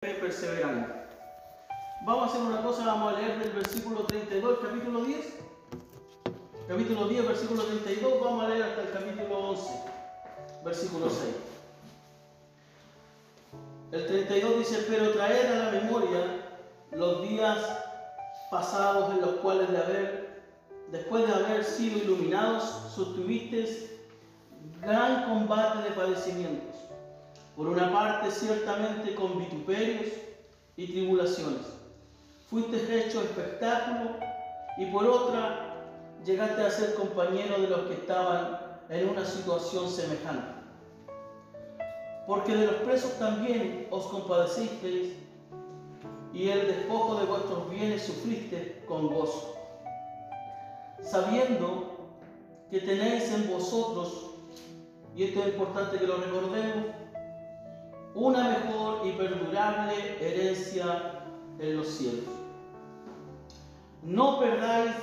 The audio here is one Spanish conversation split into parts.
perseverando. Vamos a hacer una cosa, vamos a leer del versículo 32, capítulo 10. Capítulo 10, versículo 32, vamos a leer hasta el capítulo 11, versículo 6. El 32 dice, pero traer a la memoria los días pasados en los cuales de haber, después de haber sido iluminados, sostuviste gran combate de padecimientos. Por una parte, ciertamente con vituperios y tribulaciones. Fuiste hecho espectáculo y por otra, llegaste a ser compañero de los que estaban en una situación semejante. Porque de los presos también os compadecisteis y el despojo de vuestros bienes sufriste con gozo, sabiendo que tenéis en vosotros, y esto es importante que lo recordemos, una mejor y perdurable herencia en los cielos. No perdáis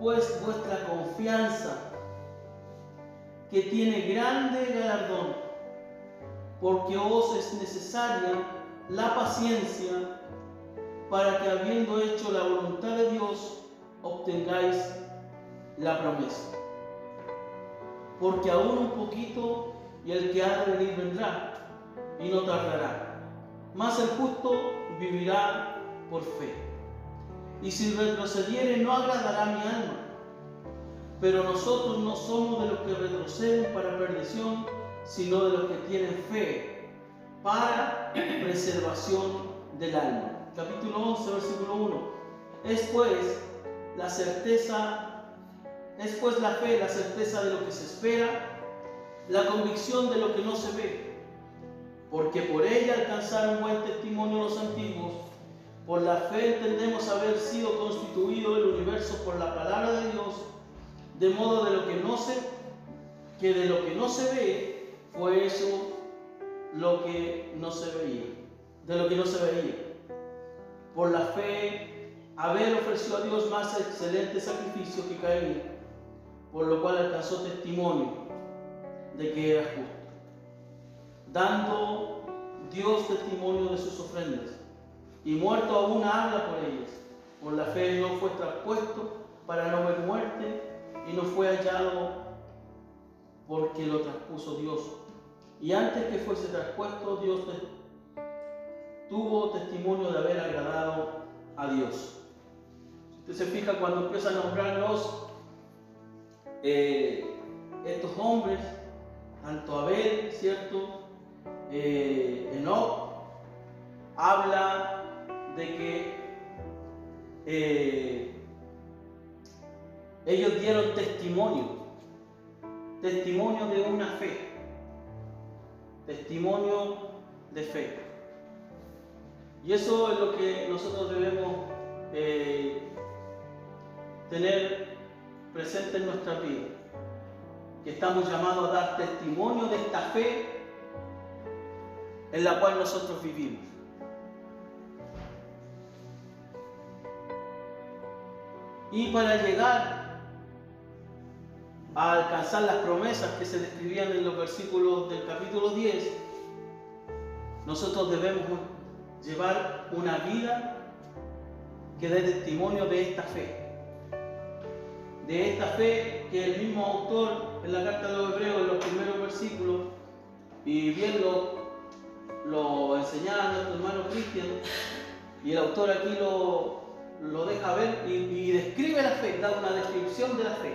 pues vuestra confianza, que tiene grande galardón, porque os es necesaria la paciencia para que habiendo hecho la voluntad de Dios, obtengáis la promesa. Porque aún un poquito y el que ha de venir vendrá y no tardará. Mas el justo vivirá por fe. Y si retrocediere no agradará mi alma. Pero nosotros no somos de los que retroceden para perdición, sino de los que tienen fe para preservación del alma. Capítulo 11, versículo 1. Es pues la certeza, es pues la fe, la certeza de lo que se espera, la convicción de lo que no se ve porque por ella alcanzaron buen testimonio los antiguos. Por la fe entendemos haber sido constituido el universo por la palabra de Dios, de modo de lo que no se, que de lo que no se ve fue eso lo que no se veía, de lo que no se veía. Por la fe, Abel ofreció a Dios más excelente sacrificio que Caín, por lo cual alcanzó testimonio de que era justo dando Dios testimonio de sus ofrendas. Y muerto aún habla por ellas. Por la fe no fue traspuesto para no ver muerte y no fue hallado porque lo traspuso Dios. Y antes que fuese traspuesto, Dios tuvo testimonio de haber agradado a Dios. Usted se fija cuando empieza a nombrarlos eh, estos hombres, tanto Abel, ¿cierto? Eh, Enoch habla de que eh, ellos dieron testimonio, testimonio de una fe, testimonio de fe. Y eso es lo que nosotros debemos eh, tener presente en nuestra vida, que estamos llamados a dar testimonio de esta fe en la cual nosotros vivimos. Y para llegar a alcanzar las promesas que se describían en los versículos del capítulo 10, nosotros debemos llevar una vida que dé testimonio de esta fe. De esta fe que el mismo autor en la carta de los hebreos, en los primeros versículos, y bien lo lo enseñaba nuestro hermano Cristian y el autor aquí lo, lo deja ver y, describe la fe, da una descripción de la fe,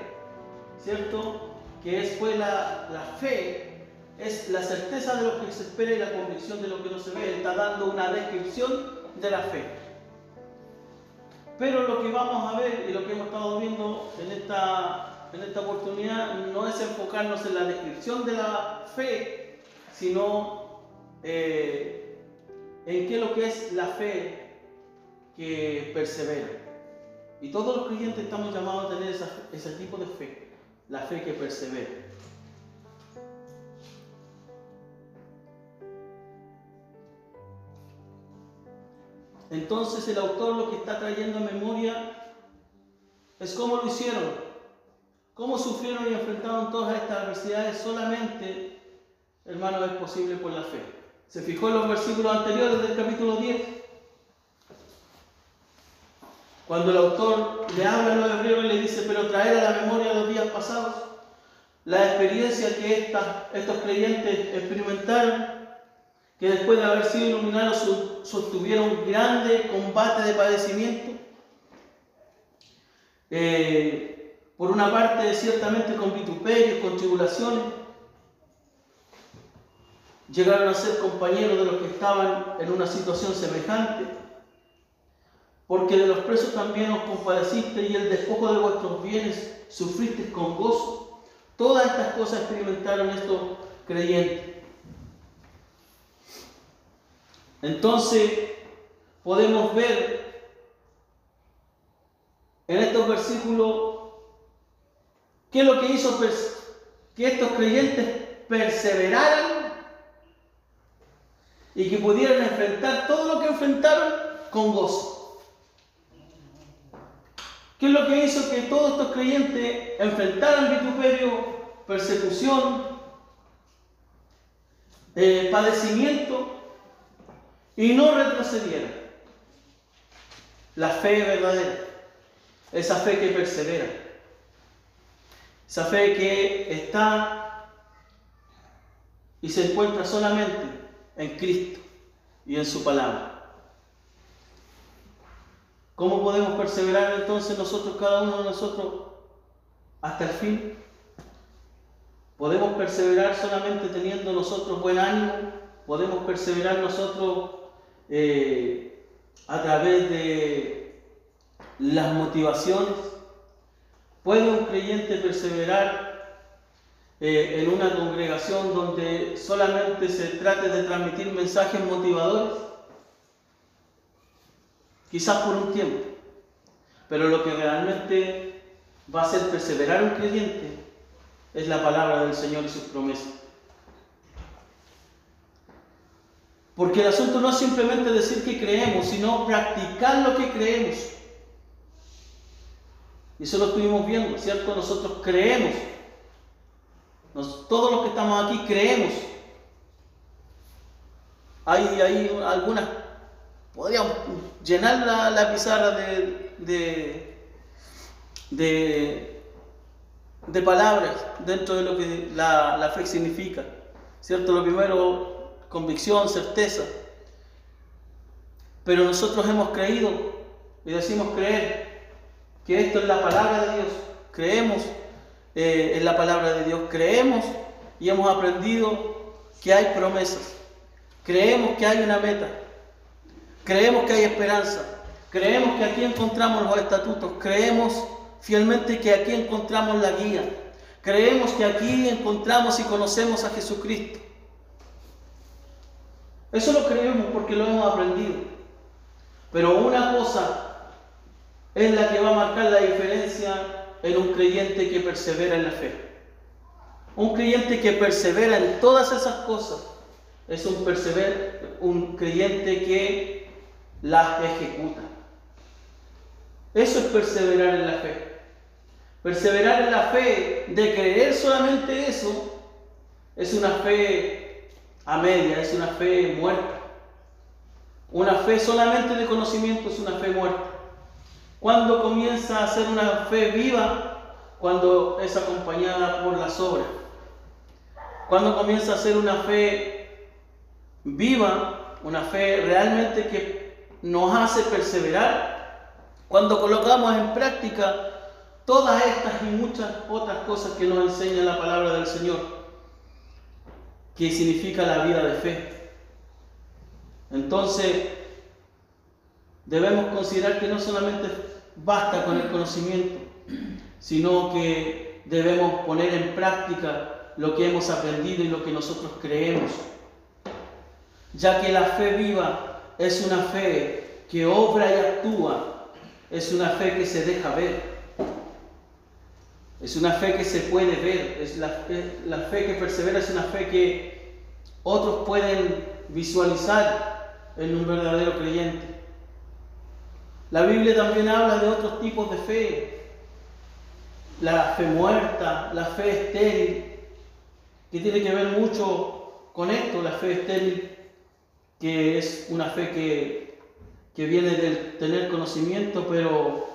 ¿cierto? Que es fue la, la fe, es la certeza de lo que se espera y la convicción de lo que no se ve. Él está dando una descripción de la fe. Pero lo que vamos a ver y lo que hemos estado viendo en esta, en esta oportunidad no es enfocarnos en la descripción de la fe, sino eh, en qué lo que es la fe que persevera. Y todos los creyentes estamos llamados a tener ese tipo de fe, la fe que persevera. Entonces el autor lo que está trayendo a memoria es cómo lo hicieron, cómo sufrieron y enfrentaron todas estas adversidades solamente, hermano, es posible por la fe. ¿Se fijó en los versículos anteriores del capítulo 10? Cuando el autor le habla a los hebreos y le dice, pero traer a la memoria los días pasados, la experiencia que estos creyentes experimentaron, que después de haber sido iluminados sostuvieron un grande combate de padecimiento. Eh, por una parte, ciertamente con vituperios, con tribulaciones, llegaron a ser compañeros de los que estaban en una situación semejante, porque de los presos también os compadecisteis y el despojo de vuestros bienes sufristeis con gozo. Todas estas cosas experimentaron estos creyentes. Entonces, podemos ver en estos versículos qué es lo que hizo que estos creyentes perseveraran y que pudieran enfrentar todo lo que enfrentaron con gozo. ¿Qué es lo que hizo que todos estos creyentes enfrentaran vituperio, persecución, eh, padecimiento y no retrocedieran. La fe verdadera, esa fe que persevera, esa fe que está y se encuentra solamente en Cristo y en su palabra. ¿Cómo podemos perseverar entonces nosotros, cada uno de nosotros, hasta el fin? Podemos perseverar solamente teniendo nosotros buen ánimo, podemos perseverar nosotros eh, a través de las motivaciones. ¿Puede un creyente perseverar eh, en una congregación donde solamente se trate de transmitir mensajes motivadores? Quizás por un tiempo, pero lo que realmente va a hacer perseverar un creyente es la palabra del Señor y sus promesas. Porque el asunto no es simplemente decir que creemos, sino practicar lo que creemos. Y eso lo estuvimos viendo, ¿cierto? Nosotros creemos. Todos los que estamos aquí creemos. Hay, hay algunas, podríamos llenar la, pizarra de, de, de, palabras dentro de lo que la, la fe significa. ¿Cierto? Lo primero, convicción, certeza. Pero nosotros hemos creído y decimos creer que esto es la palabra de Dios. Creemos eh, en la palabra de Dios. Creemos y hemos aprendido que hay promesas. Creemos que hay una meta. Creemos que hay esperanza. Creemos que aquí encontramos los estatutos. Creemos fielmente que aquí encontramos la guía. Creemos que aquí encontramos y conocemos a Jesucristo. Eso lo creemos porque lo hemos aprendido. Pero una cosa es la que va a marcar la diferencia en un creyente que persevera en la fe. Un creyente que persevera en todas esas cosas es un, persever, un creyente que las ejecuta. Eso es perseverar en la fe. Perseverar en la fe de creer solamente eso es una fe a media, es una fe muerta. Una fe solamente de conocimiento es una fe muerta. Cuando comienza a ser una fe viva, cuando es acompañada por las obras. Cuando comienza a ser una fe viva, una fe realmente que nos hace perseverar, cuando colocamos en práctica todas estas y muchas otras cosas que nos enseña la palabra del Señor que significa la vida de fe. Entonces, debemos considerar que no solamente basta con el conocimiento, sino que debemos poner en práctica lo que hemos aprendido y lo que nosotros creemos. Ya que la fe viva es una fe que obra y actúa, es una fe que se deja ver. Es una fe que se puede ver, es la, la fe que persevera, es una fe que otros pueden visualizar en un verdadero creyente. La Biblia también habla de otros tipos de fe. La fe muerta, la fe estéril, que tiene que ver mucho con esto, la fe estéril, que es una fe que, que viene del tener conocimiento, pero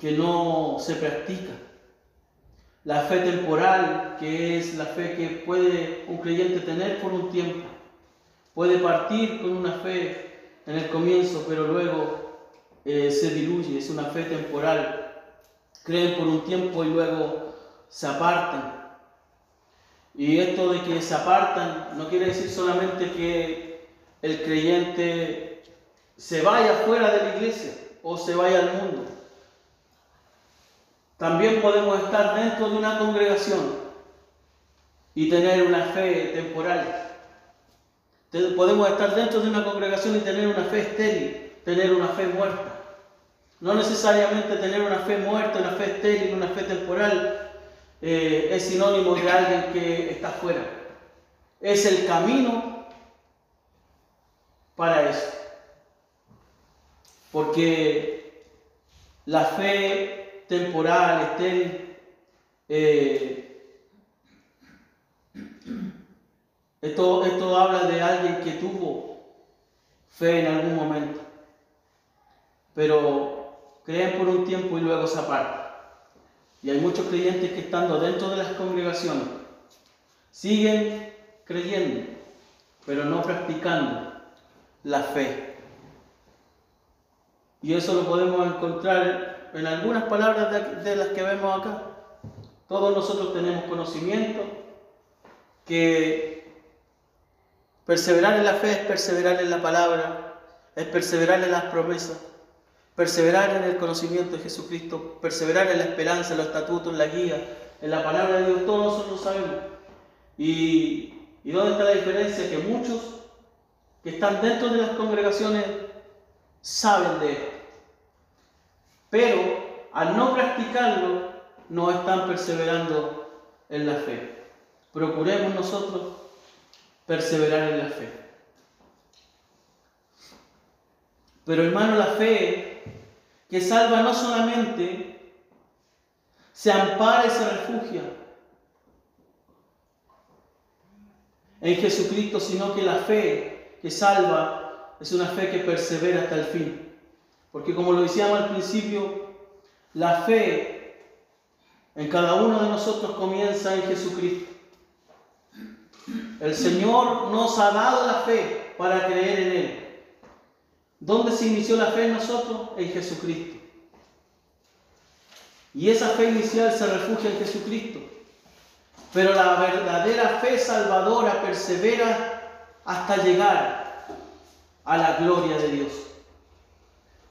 que no se practica. La fe temporal, que es la fe que puede un creyente tener por un tiempo. Puede partir con una fe en el comienzo, pero luego eh, se diluye, es una fe temporal. Creen por un tiempo y luego se apartan. Y esto de que se apartan no quiere decir solamente que el creyente se vaya fuera de la iglesia o se vaya al mundo. También podemos estar dentro de una congregación y tener una fe temporal. Podemos estar dentro de una congregación y tener una fe estéril, tener una fe muerta. No necesariamente tener una fe muerta, una fe estéril, una fe temporal eh, es sinónimo de alguien que está fuera. Es el camino para eso. Porque la fe temporal, estéril, eh, esto, esto habla de alguien que tuvo fe en algún momento, pero creen por un tiempo y luego se apartan. Y hay muchos creyentes que estando dentro de las congregaciones siguen creyendo, pero no practicando la fe. Y eso lo podemos encontrar en algunas palabras de, las que vemos acá. Todos nosotros tenemos conocimiento que perseverar en la fe es perseverar en la palabra, es perseverar en las promesas perseverar en el conocimiento de Jesucristo, perseverar en la esperanza, en los estatutos, en la guía, en la palabra de Dios, todos nosotros sabemos. Y, y dónde está la diferencia? Que muchos que están dentro de las congregaciones saben de esto, pero al no practicarlo no están perseverando en la fe. Procuremos nosotros perseverar en la fe. Pero hermano, la fe que salva no solamente se ampara y se refugia en Jesucristo, sino que la fe que salva es una fe que persevera hasta el fin. Porque como lo decíamos al principio, la fe en cada uno de nosotros comienza en Jesucristo. El Señor nos ha dado la fe para creer en Él. ¿Dónde se inició la fe en nosotros? En Jesucristo. Y esa fe inicial se refugia en Jesucristo. Pero la verdadera fe salvadora persevera hasta llegar a la gloria de Dios.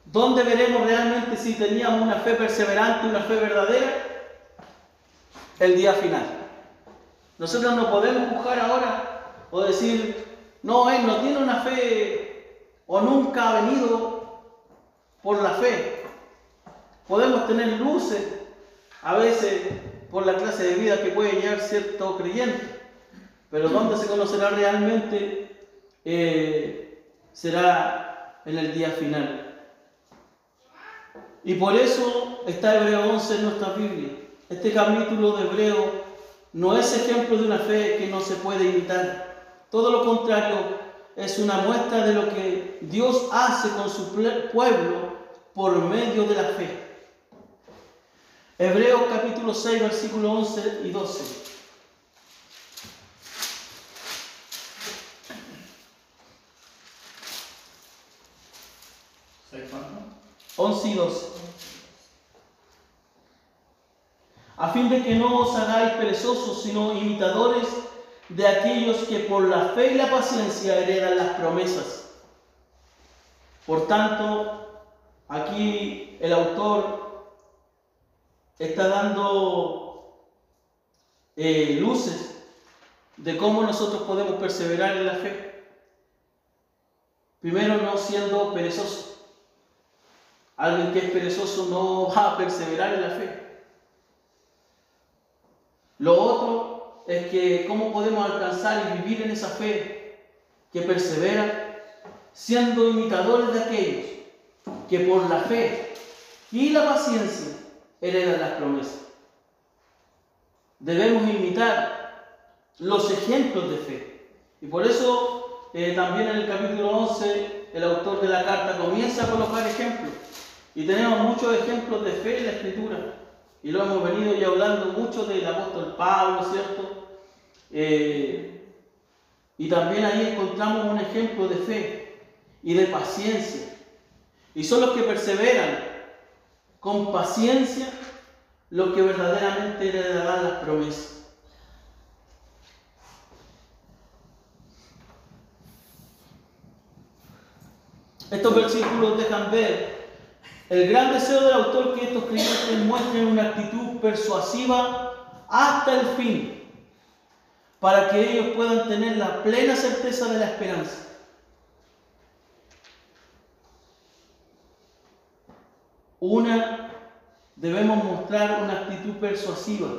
¿Dónde veremos realmente si teníamos una fe perseverante, una fe verdadera? El día final. Nosotros no podemos buscar ahora o decir, no, él no tiene una fe o nunca ha venido por la fe. Podemos tener luces a veces por la clase de vida que puede llegar cierto creyente, pero ¿dónde se conocerá realmente? Eh, será en el día final. Y por eso está Hebreo 11 en nuestra Biblia. Este capítulo de Hebreo no es ejemplo de una fe que no se puede imitar. Todo lo contrario, es una muestra de lo que Dios hace con su pueblo por medio de la fe. Hebreos capítulo 6, versículo 11 y 12. 11 y 12. A fin de que no os hagáis perezosos, sino imitadores de aquellos que por la fe y la paciencia heredan las promesas. Por tanto, aquí el autor está dando eh, luces de cómo nosotros podemos perseverar en la fe. Primero, no siendo perezoso. Alguien que es perezoso no va a perseverar en la fe. Lo otro es que cómo podemos alcanzar y vivir en esa fe que persevera, siendo imitadores de aquellos que por la fe y la paciencia heredan las promesas. Debemos imitar los ejemplos de fe. Y por eso eh, también en el capítulo 11, el autor de la carta comienza a colocar ejemplos. Y tenemos muchos ejemplos de fe en la escritura. Y lo hemos venido ya hablando mucho del apóstol Pablo, ¿cierto? Eh, y también ahí encontramos un ejemplo de fe y de paciencia. Y son los que perseveran con paciencia los que verdaderamente heredarán las promesas. Estos versículos dejan ver el gran deseo del autor que estos creyentes muestren una actitud persuasiva hasta el fin, para que ellos puedan tener la plena certeza de la esperanza. Una, debemos mostrar una actitud persuasiva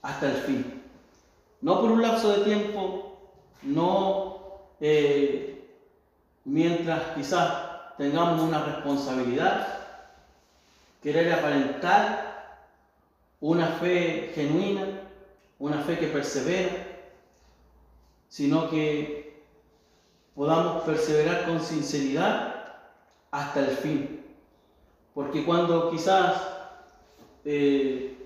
hasta el fin. No por un lapso de tiempo, no eh, mientras quizás tengamos una responsabilidad, querer aparentar una fe genuina, una fe que persevera, sino que podamos perseverar con sinceridad hasta el fin. Porque cuando quizás eh,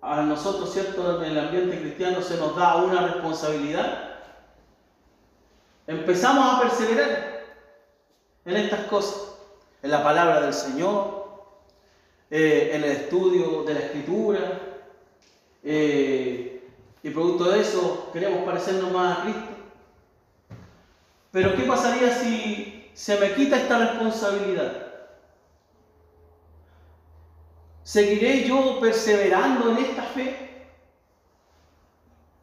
a nosotros, ¿cierto?, en el ambiente cristiano se nos da una responsabilidad, empezamos a perseverar en estas cosas, en la palabra del Señor, eh, en el estudio de la Escritura, eh, y producto de eso queremos parecernos más a Cristo. Pero ¿qué pasaría si se me quita esta responsabilidad? ¿Seguiré yo perseverando en esta fe?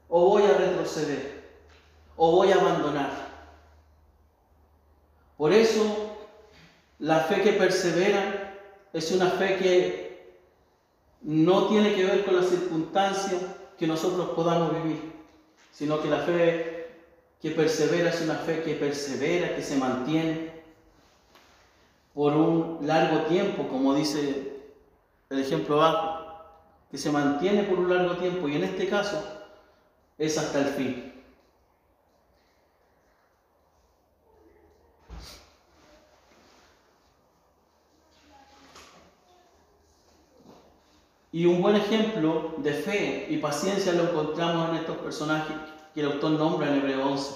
¿O voy a retroceder? ¿O voy a abandonar? Por eso, la fe que persevera es una fe que no tiene que ver con las circunstancias que nosotros podamos vivir, sino que la fe que persevera es una fe que persevera, que se mantiene por un largo tiempo, como dice el ejemplo abajo, que se mantiene por un largo tiempo y en este caso es hasta el fin. Y un buen ejemplo de fe y paciencia lo encontramos en estos personajes que el autor nombra en Hebreo 11.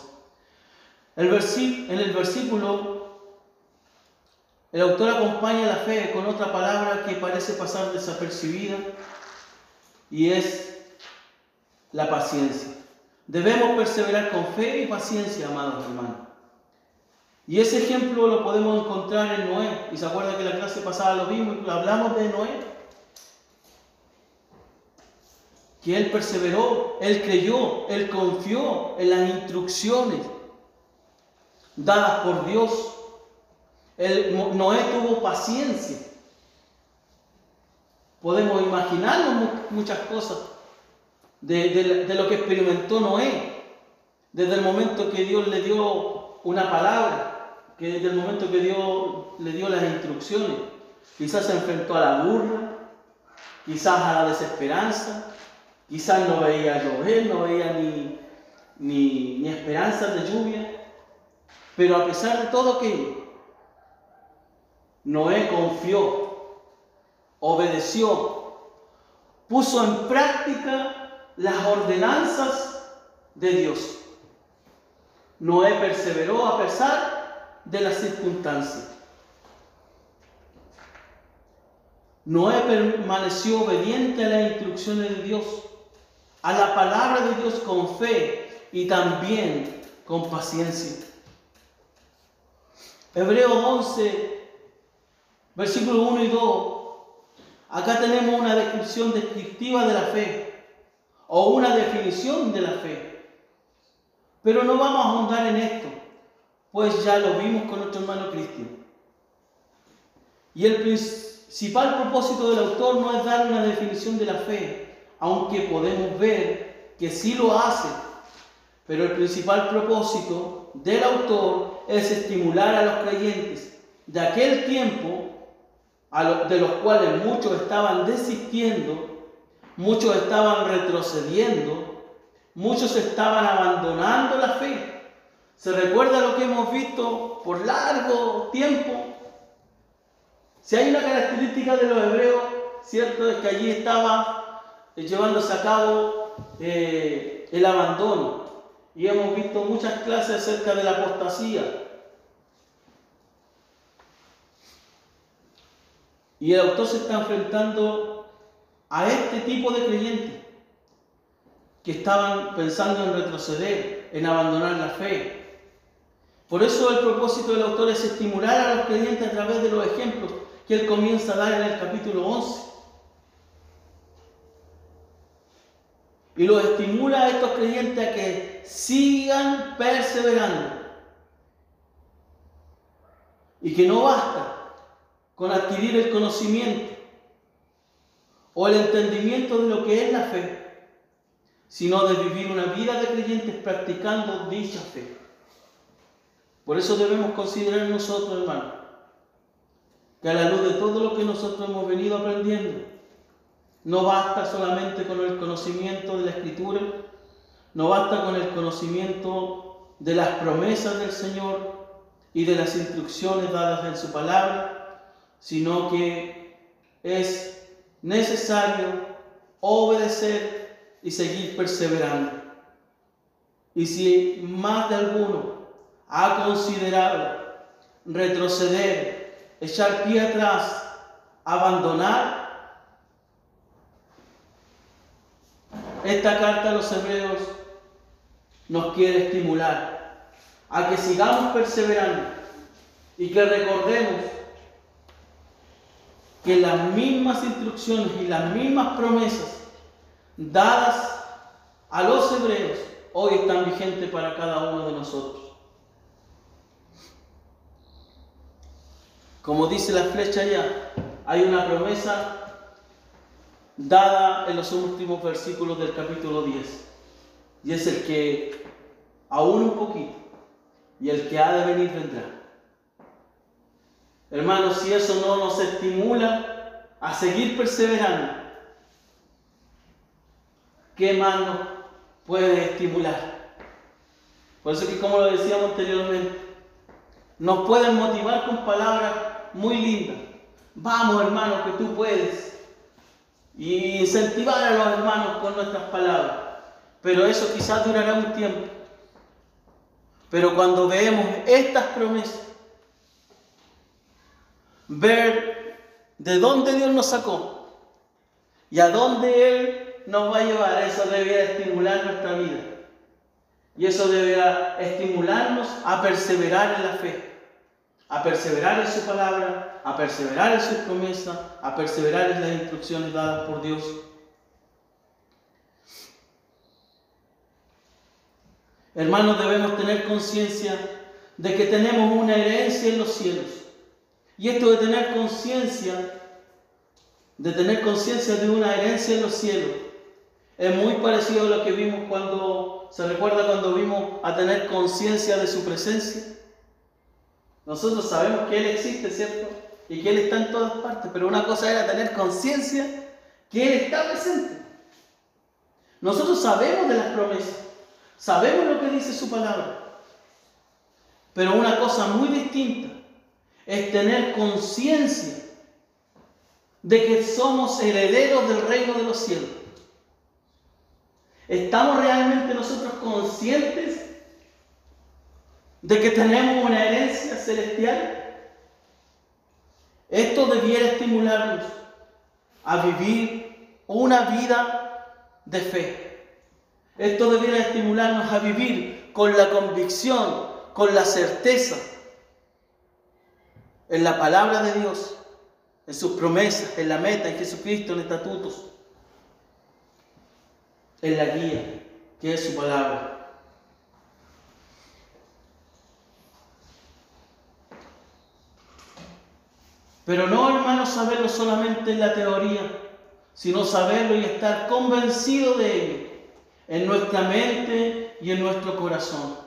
El en el versículo, el autor acompaña la fe con otra palabra que parece pasar desapercibida y es la paciencia. Debemos perseverar con fe y paciencia, amados hermanos. Y ese ejemplo lo podemos encontrar en Noé. Y se acuerda que la clase pasada lo vimos, hablamos de Noé que él perseveró, él creyó, él confió en las instrucciones dadas por Dios. Noé tuvo paciencia. Podemos imaginarnos muchas cosas de, lo que experimentó Noé, desde el momento que Dios le dio una palabra, que desde el momento que Dios le dio las instrucciones, quizás se enfrentó a la burla, quizás a la desesperanza, Quizás no veía llover, no veía ni, ni, ni esperanzas de lluvia, pero a pesar de todo aquello, Noé confió, obedeció, puso en práctica las ordenanzas de Dios. Noé perseveró a pesar de las circunstancias. Noé permaneció obediente a las instrucciones de Dios a la palabra de Dios con fe y también con paciencia. Hebreos 11, versículos 1 y 2. Acá tenemos una descripción descriptiva de la fe o una definición de la fe. Pero no vamos a ahondar en esto, pues ya lo vimos con nuestro hermano Cristian. Y el principal propósito del autor no es dar una definición de la fe, aunque podemos ver que sí lo hace. Pero el principal propósito del autor es estimular a los creyentes de aquel tiempo, de los cuales muchos estaban desistiendo, muchos estaban retrocediendo, muchos estaban abandonando la fe. ¿Se recuerda lo que hemos visto por largo tiempo? Si hay una característica de los hebreos, cierto, es que allí estaba llevándose a cabo eh, el abandono. Y hemos visto muchas clases acerca de la apostasía. Y el autor se está enfrentando a este tipo de creyentes que estaban pensando en retroceder, en abandonar la fe. Por eso el propósito del autor es estimular a los creyentes a través de los ejemplos que él comienza a dar en el capítulo 11. Y los estimula a estos creyentes a que sigan perseverando. Y que no basta con adquirir el conocimiento o el entendimiento de lo que es la fe, sino de vivir una vida de creyentes practicando dicha fe. Por eso debemos considerar nosotros, hermanos, que a la luz de todo lo que nosotros hemos venido aprendiendo, no basta solamente con el conocimiento de la Escritura, no basta con el conocimiento de las promesas del Señor y de las instrucciones dadas en su palabra, sino que es necesario obedecer y seguir perseverando. Y si más de alguno ha considerado retroceder, echar pie atrás, abandonar, esta carta a los hebreos nos quiere estimular a que sigamos perseverando y que recordemos que las mismas instrucciones y las mismas promesas dadas a los hebreos hoy están vigentes para cada uno de nosotros. Como dice la flecha ya, hay una promesa dada en los últimos versículos del capítulo 10. Y es el que aún un poquito y el que ha de venir vendrá. Hermanos, si eso no nos estimula a seguir perseverando, ¿qué más nos puede estimular? Por eso que como lo decíamos anteriormente, nos pueden motivar con palabras muy lindas. Vamos hermanos, que tú puedes. Y incentivar a los hermanos con nuestras palabras. Pero eso quizás durará un tiempo. Pero cuando veamos estas promesas, ver de dónde Dios nos sacó y a dónde Él nos va a llevar, eso debería estimular nuestra vida. Y eso deberá estimularnos a perseverar en la fe, a perseverar en su palabra, a perseverar en sus promesas, a perseverar en las instrucciones dadas por Dios. Hermanos, debemos tener conciencia de que tenemos una herencia en los cielos. Y esto de tener conciencia, de tener conciencia de una herencia en los cielos, es muy parecido a lo que vimos cuando, ¿se recuerda cuando vimos a tener conciencia de su presencia? Nosotros sabemos que Él existe, ¿cierto? Y que Él está en todas partes, pero una cosa era tener conciencia que Él está presente. Nosotros sabemos de las promesas, sabemos lo que dice su palabra, pero una cosa muy distinta es tener conciencia de que somos herederos del reino de los cielos. ¿Estamos realmente nosotros conscientes de que tenemos una herencia celestial? Esto debiera estimularnos a vivir una vida de fe. Esto debiera estimularnos a vivir con la convicción, con la certeza en la palabra de Dios, en sus promesas, en la meta, en Jesucristo, en estatutos en la guía, que es su palabra. Pero no, hermanos, saberlo solamente en la teoría, sino saberlo y estar convencido de ello en nuestra mente y en nuestro corazón.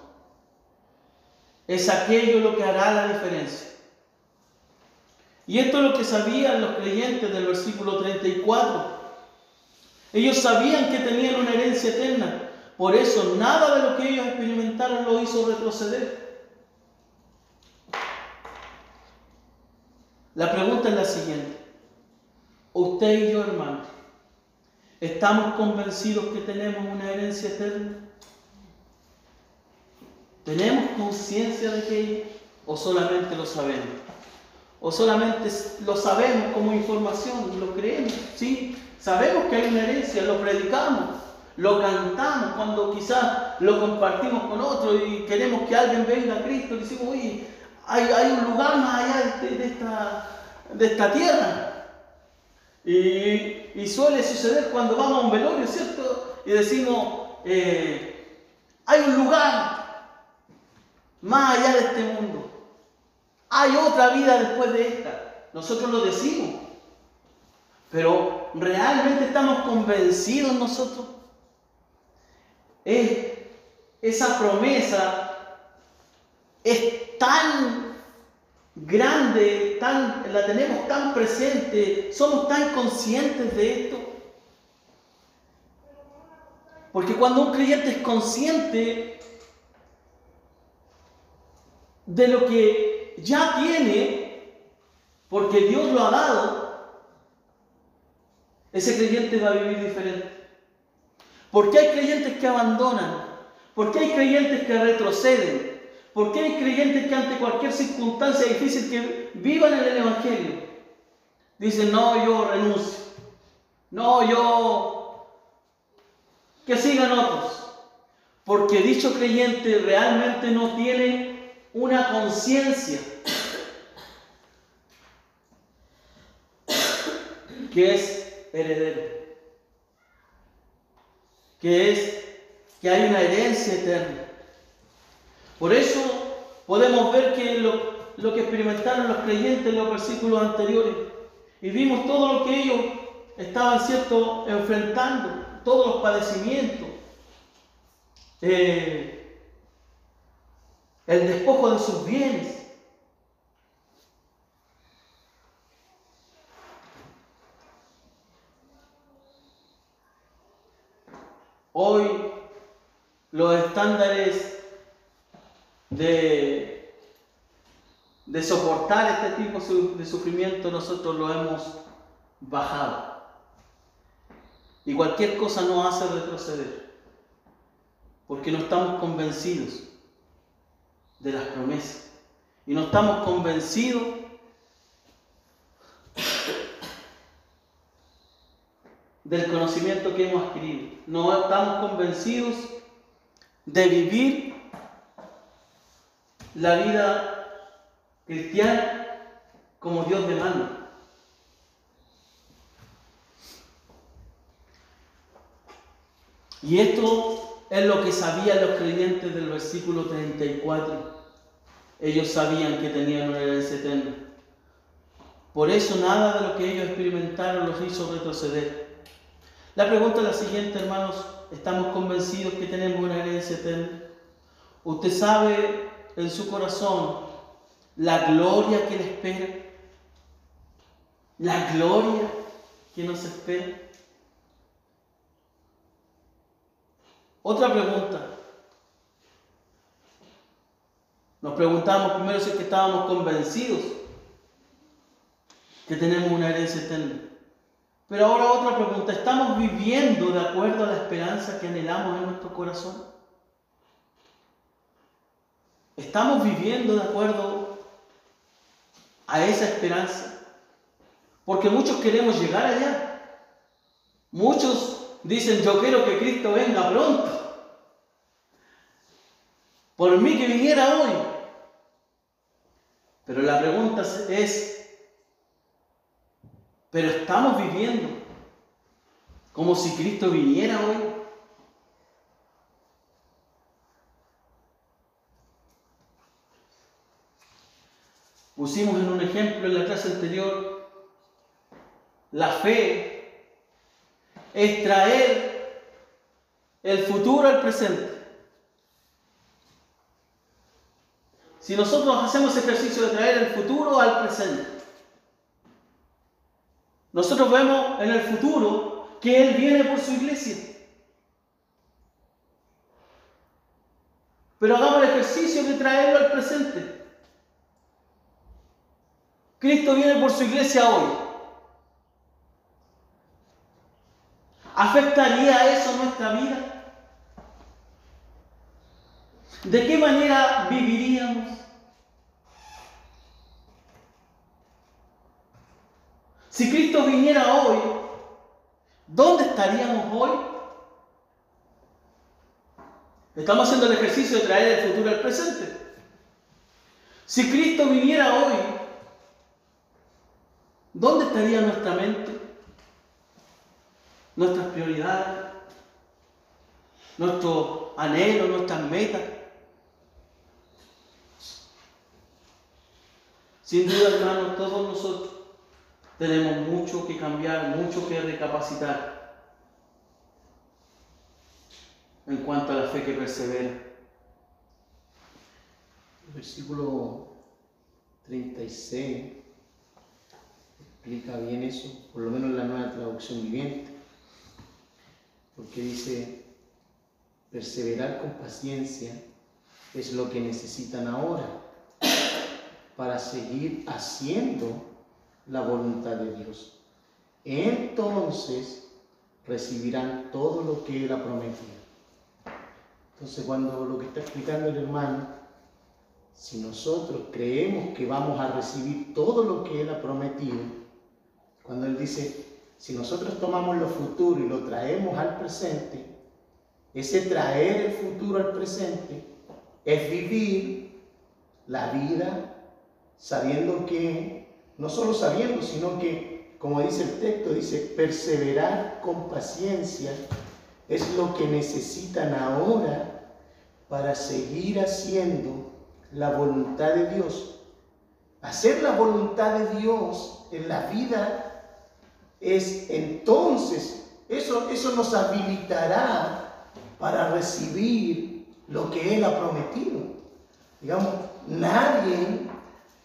Es aquello lo que hará la diferencia. Y esto es lo que sabían los creyentes del versículo 34 ellos sabían que tenían una herencia eterna, Por eso nada de lo que ellos experimentaron lo hizo retroceder. La pregunta es la siguiente. Usted y yo, hermano, ¿estamos convencidos que tenemos una herencia eterna? ¿Tenemos conciencia de que o solamente lo sabemos? ¿O solamente lo sabemos como información, lo creemos? Sí, sabemos que hay una herencia, lo predicamos, lo cantamos cuando quizás lo compartimos con otro y queremos que alguien venga a Cristo y decimos, oye, hay, un lugar más allá de, esta, de esta tierra. Y, suele suceder cuando vamos a un velorio, ¿cierto? Y decimos, eh, hay un lugar más allá de este mundo. Hay otra vida después de esta. Nosotros lo decimos. Pero realmente estamos convencidos nosotros. esa promesa es tan grande, tan, la tenemos tan presente, somos tan conscientes de esto. Porque cuando un creyente es consciente de lo que ya tiene, porque Dios lo ha dado, ese creyente va a vivir diferente. Porque hay creyentes que abandonan, porque hay creyentes que retroceden, ¿Por qué hay creyentes que ante cualquier circunstancia difícil que vivan en el Evangelio, dicen, no, yo renuncio, no, yo, que sigan otros? Porque dicho creyente realmente no tiene una conciencia que es heredero, que es que hay una herencia eterna. Por eso podemos ver que lo, que experimentaron los creyentes en los versículos anteriores, y vimos todo lo que ellos estaban, ¿cierto?, enfrentando, todos los padecimientos, eh, el despojo de sus bienes. Hoy los estándares de, soportar este tipo de sufrimiento, nosotros lo hemos bajado. Y cualquier cosa nos hace retroceder, porque no estamos convencidos de las promesas. Y no estamos convencidos del conocimiento que hemos adquirido. No estamos convencidos de vivir la vida cristiana como Dios demanda. Y esto es lo que sabían los creyentes del versículo 34. Ellos sabían que tenían una herencia eterna. Por eso nada de lo que ellos experimentaron los hizo retroceder. La pregunta es la siguiente, hermanos. ¿Estamos convencidos que tenemos una herencia eterna? Usted sabe en su corazón la gloria que le espera, la gloria que nos espera. Otra pregunta. Nos preguntamos primero si es que estábamos convencidos que tenemos una herencia eterna. Pero ahora otra pregunta, ¿estamos viviendo de acuerdo a la esperanza que anhelamos en nuestro corazón? ¿Estamos viviendo de acuerdo a esa esperanza? Porque muchos queremos llegar allá. Muchos dicen, yo quiero que Cristo venga pronto. Por mí que viniera hoy. Pero la pregunta es, ¿pero estamos viviendo como si Cristo viniera hoy? Pusimos en un ejemplo en la clase anterior, la fe es traer el futuro al presente. Si nosotros hacemos ejercicio de traer el futuro al presente, nosotros vemos en el futuro que Él viene por su iglesia. Pero hagamos el ejercicio de traerlo al presente. Cristo viene por su iglesia hoy. ¿Afectaría eso nuestra vida? ¿De qué manera viviríamos? Si Cristo viniera hoy, ¿dónde estaríamos hoy? Estamos haciendo el ejercicio de traer el futuro al presente. Si Cristo viniera hoy, ¿dónde estaría nuestra mente? Nuestras prioridades, nuestros anhelos, nuestras metas. Sin duda, hermanos, todos nosotros tenemos mucho que cambiar, mucho que recapacitar en cuanto a la fe que persevera. Versículo 36 explica bien eso, por lo menos en la nueva traducción viviente, porque dice, perseverar con paciencia es lo que necesitan ahora para seguir haciendo la voluntad de Dios. Entonces recibirán todo lo que Él ha prometido. Entonces cuando lo que está explicando el hermano, si nosotros creemos que vamos a recibir todo lo que Él ha prometido, cuando Él dice, si nosotros tomamos lo futuro y lo traemos al presente, ese traer el futuro al presente es vivir la vida sabiendo que no solo sabiendo, sino que, como dice el texto, dice, perseverar con paciencia es lo que necesitan ahora para seguir haciendo la voluntad de Dios. Hacer la voluntad de Dios en la vida es entonces, eso, eso nos habilitará para recibir lo que Él ha prometido. Digamos, nadie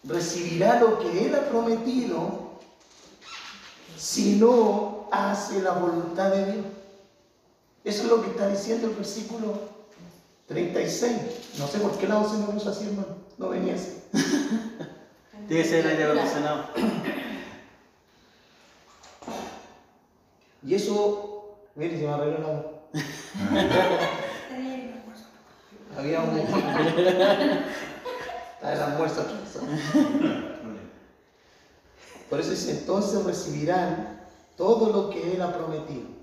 recibirá lo que Él ha prometido si no hace la voluntad de Dios. Eso es lo que está diciendo el versículo 36. No sé por qué lado se me puso así, hermano. No venía así. Tiene que ser el aire acondicionado. Y eso, mire, se me arregló la voz. Había un. Está el almuerzo atrasado. Por eso dice, entonces recibirán todo lo que Él ha prometido.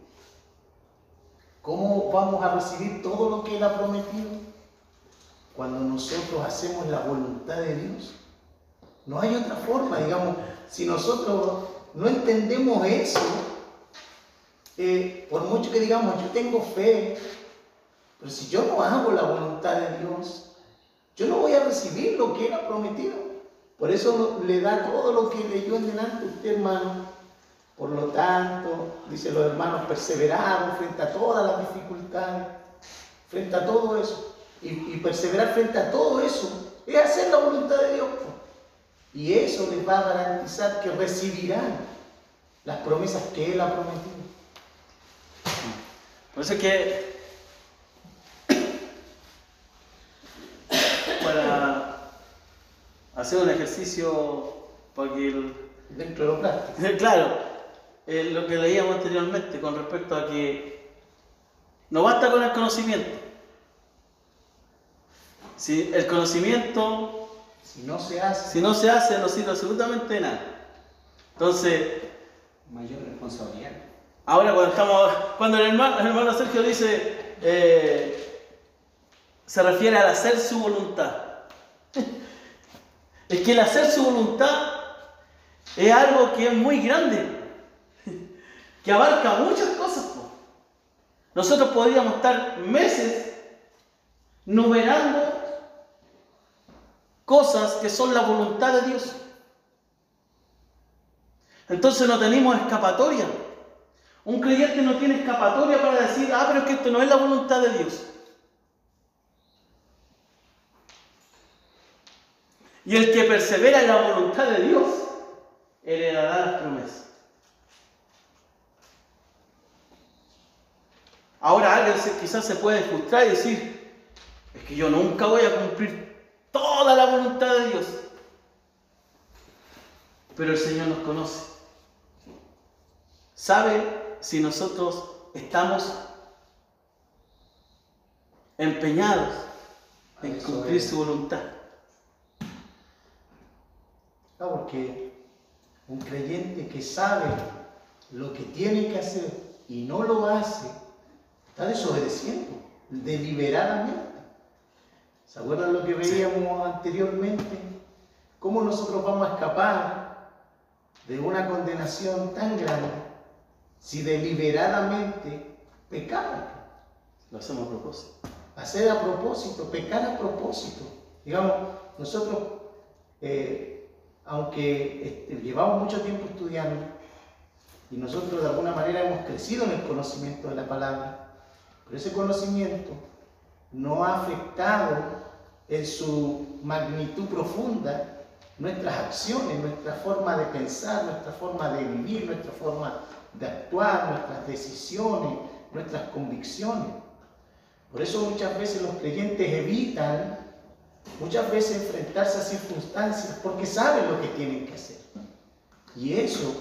¿Cómo vamos a recibir todo lo que Él ha prometido? Cuando nosotros hacemos la voluntad de Dios. No hay otra forma, digamos, si nosotros no entendemos eso, eh, por mucho que digamos, yo tengo fe, pero si yo no hago la voluntad de Dios, yo no voy a recibir lo que Él ha prometido. Por eso le da todo lo que leyó en delante usted, hermano. Por lo tanto, dice los hermanos, perseveramos frente a todas las dificultades, frente a todo eso. Y, y perseverar frente a todo eso es hacer la voluntad de Dios. Y eso les va a garantizar que recibirán las promesas que Él ha prometido. Por eso es que para hacer un ejercicio para que el, Dentro de lo práctico. claro, eh, lo que leíamos anteriormente con respecto a que no basta con el conocimiento. Si el conocimiento, Si no se hace, si no se hace, no sirve absolutamente de nada. Entonces, Mayor responsabilidad. Ahora cuando estamos, cuando el hermano, el hermano Sergio dice, eh, se refiere al hacer su voluntad. Es que el hacer su voluntad es algo que es muy grande, que abarca muchas cosas. Nosotros podríamos estar meses numerando cosas que son la voluntad de Dios. Entonces no tenemos escapatoria. Un creyente no tiene escapatoria para decir, ah, pero es que esto no es la voluntad de Dios. Y el que persevera en la voluntad de Dios, heredará las promesas. Ahora alguien quizás se puede frustrar y decir, es que yo nunca voy a cumplir toda la voluntad de Dios. Pero el Señor nos conoce. Sabe si nosotros estamos empeñados en cumplir es. su voluntad. Ah, porque un creyente que sabe lo que tiene que hacer y no lo hace, está desobedeciendo deliberadamente. ¿Se acuerdan lo que veíamos anteriormente? ¿Cómo nosotros vamos a escapar de una condenación tan grande si deliberadamente pecamos? Lo hacemos a propósito. hacer a propósito, pecar a propósito. Digamos, nosotros, eh, aunque este, llevamos mucho tiempo estudiando y nosotros de alguna manera hemos crecido en el conocimiento de la palabra, pero ese conocimiento no ha afectado en su magnitud profunda nuestras acciones, nuestra forma de pensar, nuestra forma de vivir, nuestra forma de actuar, nuestras decisiones, nuestras convicciones. Por eso muchas veces los creyentes evitan muchas veces enfrentarse a circunstancias porque saben lo que tienen que hacer. Y eso,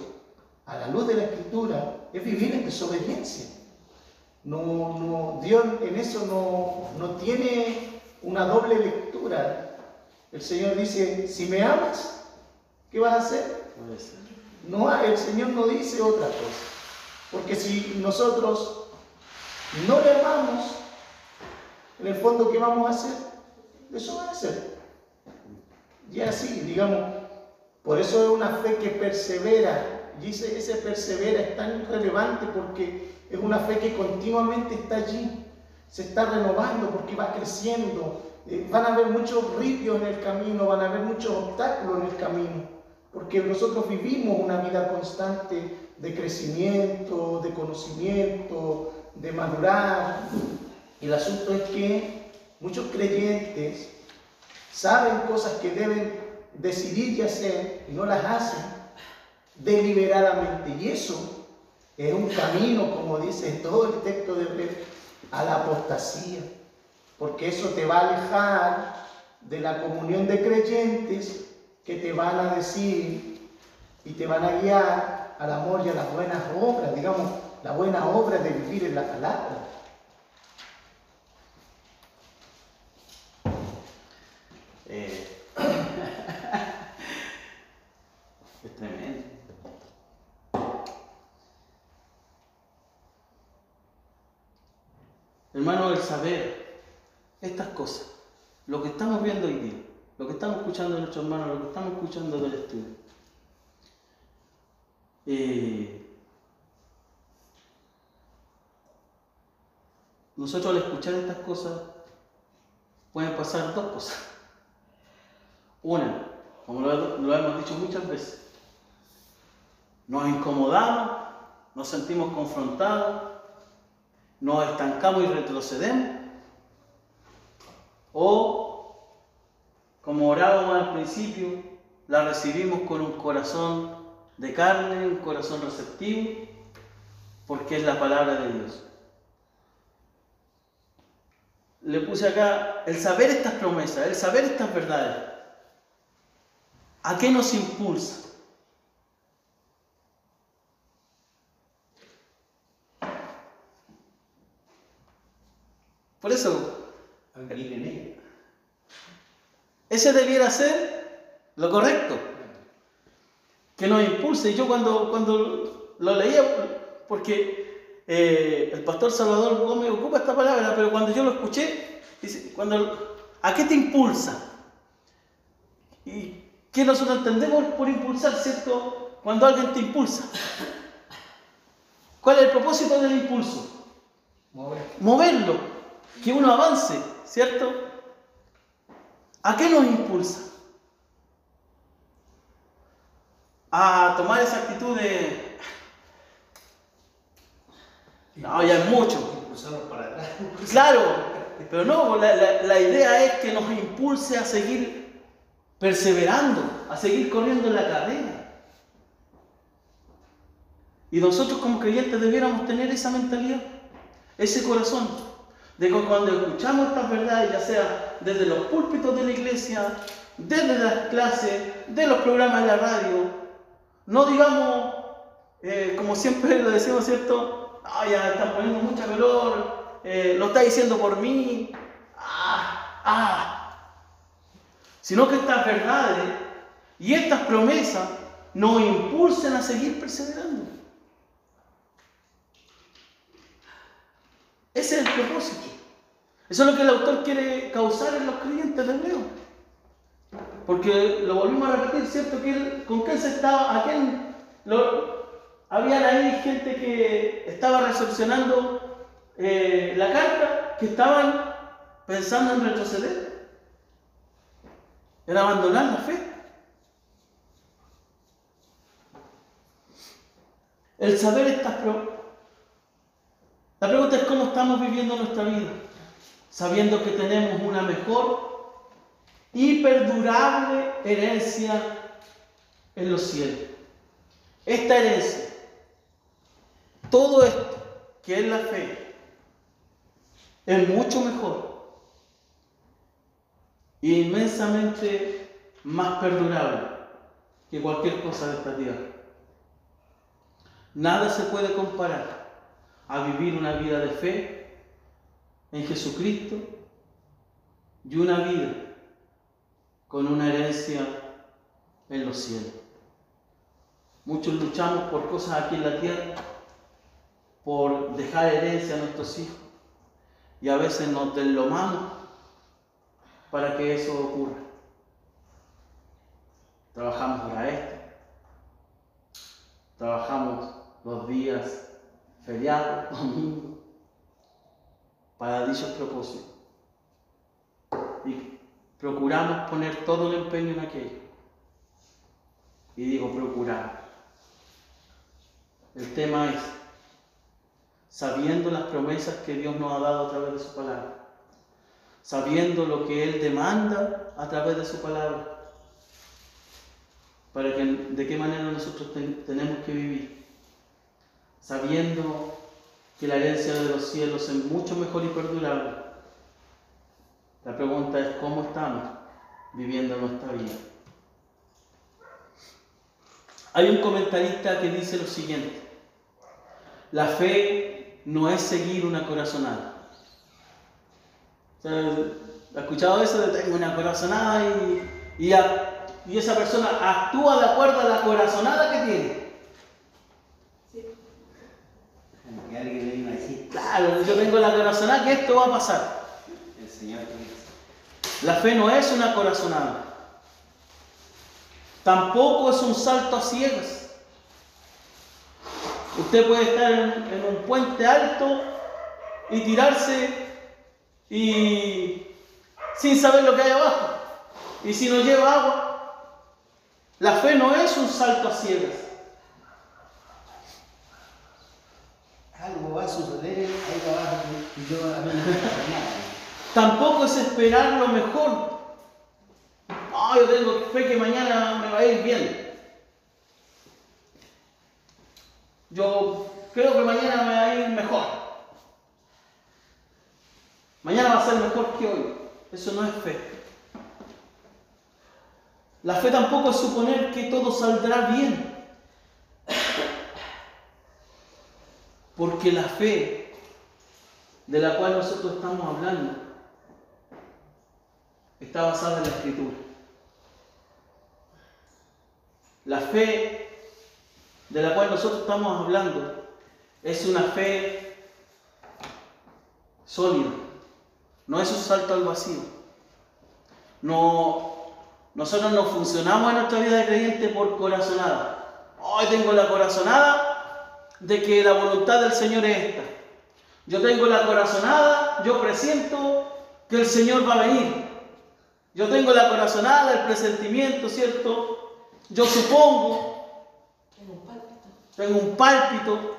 a la luz de la escritura, es vivir en desobediencia. No, no, Dios en eso no, no tiene una doble lectura. El Señor dice, si me amas, ¿qué vas a hacer? No, el Señor no dice otra cosa. Porque si nosotros no le amamos, en el fondo, ¿qué vamos a hacer? Desobedecer. Y así, digamos, por eso es una fe que persevera. Y ese, ese persevera es tan relevante porque es una fe que continuamente está allí. Se está renovando porque va creciendo. Eh, van a haber muchos ripios en el camino, van a haber muchos obstáculos en el camino. Porque nosotros vivimos una vida constante de crecimiento, de conocimiento, de madurar. Y el asunto es que muchos creyentes saben cosas que deben decidir y hacer y no las hacen deliberadamente. Y eso es un camino, como dice todo el texto de Hebreo, a la apostasía. Porque eso te va a alejar de la comunión de creyentes que te van a decir y te van a guiar al amor y a las buenas obras, digamos, la buena obra de vivir en la palabra. Eh, es tremendo. Hermano, el saber estas cosas, lo que estamos viendo hoy día, lo que estamos escuchando de nuestros hermanos, lo que estamos escuchando del estudio, eh, nosotros al escuchar estas cosas pueden pasar dos cosas. Una, como lo, lo hemos dicho muchas veces, nos incomodamos, nos sentimos confrontados, nos estancamos y retrocedemos. O, como orábamos al principio, la recibimos con un corazón de carne, un corazón receptivo, porque es la palabra de Dios. Le puse acá el saber estas promesas, el saber estas verdades. ¿A qué nos impulsa? Por eso, a vivir en ella. Ese debiera ser lo correcto, que nos impulse. Yo cuando, cuando lo leía, porque eh, el pastor Salvador Gómez ocupa esta palabra, pero cuando yo lo escuché, dice, cuando, ¿a qué te impulsa? ¿Y qué nosotros entendemos por impulsar, cierto? Cuando alguien te impulsa. ¿Cuál es el propósito del impulso? Mover. moverlo, que uno avance, ¿cierto? ¿A qué nos impulsa? A tomar esa actitud de, no, ya es mucho. Impulsarnos para atrás. Claro, pero no, la, la- la idea es que nos impulse a seguir perseverando, a seguir corriendo la carrera. Y nosotros como creyentes debiéramos tener esa mentalidad, ese corazón. De que cuando escuchamos estas verdades, ya sea desde los púlpitos de la iglesia, desde las clases, de los programas de la radio, no digamos, eh, como siempre lo decimos, ¿cierto? Ah, ya están poniendo mucha calor, eh, lo está diciendo por mí, ah, ah. Sino que estas verdades y estas promesas nos impulsen a seguir perseverando. Ese es el propósito. Eso es lo que el autor quiere causar en los creyentes de Hebreo. Porque lo volvimos a repetir, ¿cierto? ¿Con quién se estaba? ¿A quién? Había ahí gente que estaba recepcionando eh, la carta, que estaban pensando en retroceder. Era abandonar la fe. El saber estas La pregunta es cómo estamos viviendo nuestra vida, sabiendo que tenemos una mejor y perdurable herencia en los cielos. Esta herencia, todo esto que es la fe, es mucho mejor e inmensamente más perdurable que cualquier cosa de esta tierra. Nada se puede comparar a vivir una vida de fe en Jesucristo y una vida con una herencia en los cielos. Muchos luchamos por cosas aquí en la tierra, por dejar herencia a nuestros hijos y a veces nos deslomamos para que eso ocurra. Trabajamos para esto, trabajamos los días feriados, domingo, para dichos propósitos. Y procuramos poner todo el empeño en aquello. Y digo procurar. El tema es sabiendo las promesas que Dios nos ha dado a través de su palabra, sabiendo lo que Él demanda a través de su palabra, para que de qué manera nosotros tenemos que vivir sabiendo que la herencia de los cielos es mucho mejor y perdurable. La pregunta es cómo estamos viviendo nuestra vida. Hay un comentarista que dice lo siguiente, la fe no es seguir una corazonada. ¿Ha escuchado eso tengo una corazonada y, y esa persona actúa de acuerdo a la corazonada que tiene? Claro, yo tengo la corazonada que esto va a pasar. El Señor La fe no es una corazonada. Tampoco es un salto a ciegas. Usted puede estar en, un puente alto y tirarse y sin saber lo que hay abajo. Y si no lleva agua, la fe no es un salto a ciegas. Va a suceder y yo Tampoco es esperar lo mejor. No, yo tengo fe que mañana me va a ir bien. Yo creo que mañana me va a ir mejor. Mañana va a ser mejor que hoy. Eso no es fe. La fe tampoco es suponer que todo saldrá bien. Porque la fe de la cual nosotros estamos hablando está basada en la escritura. La fe de la cual nosotros estamos hablando es una fe sólida, no es un salto al vacío. No, nosotros no funcionamos en nuestra vida de creyente por corazonada. Hoy tengo la corazonada de que la voluntad del Señor es esta. Yo tengo la corazonada, yo presiento que el Señor va a venir. Yo tengo la corazonada, el presentimiento, ¿cierto? Yo supongo, tengo un pálpito,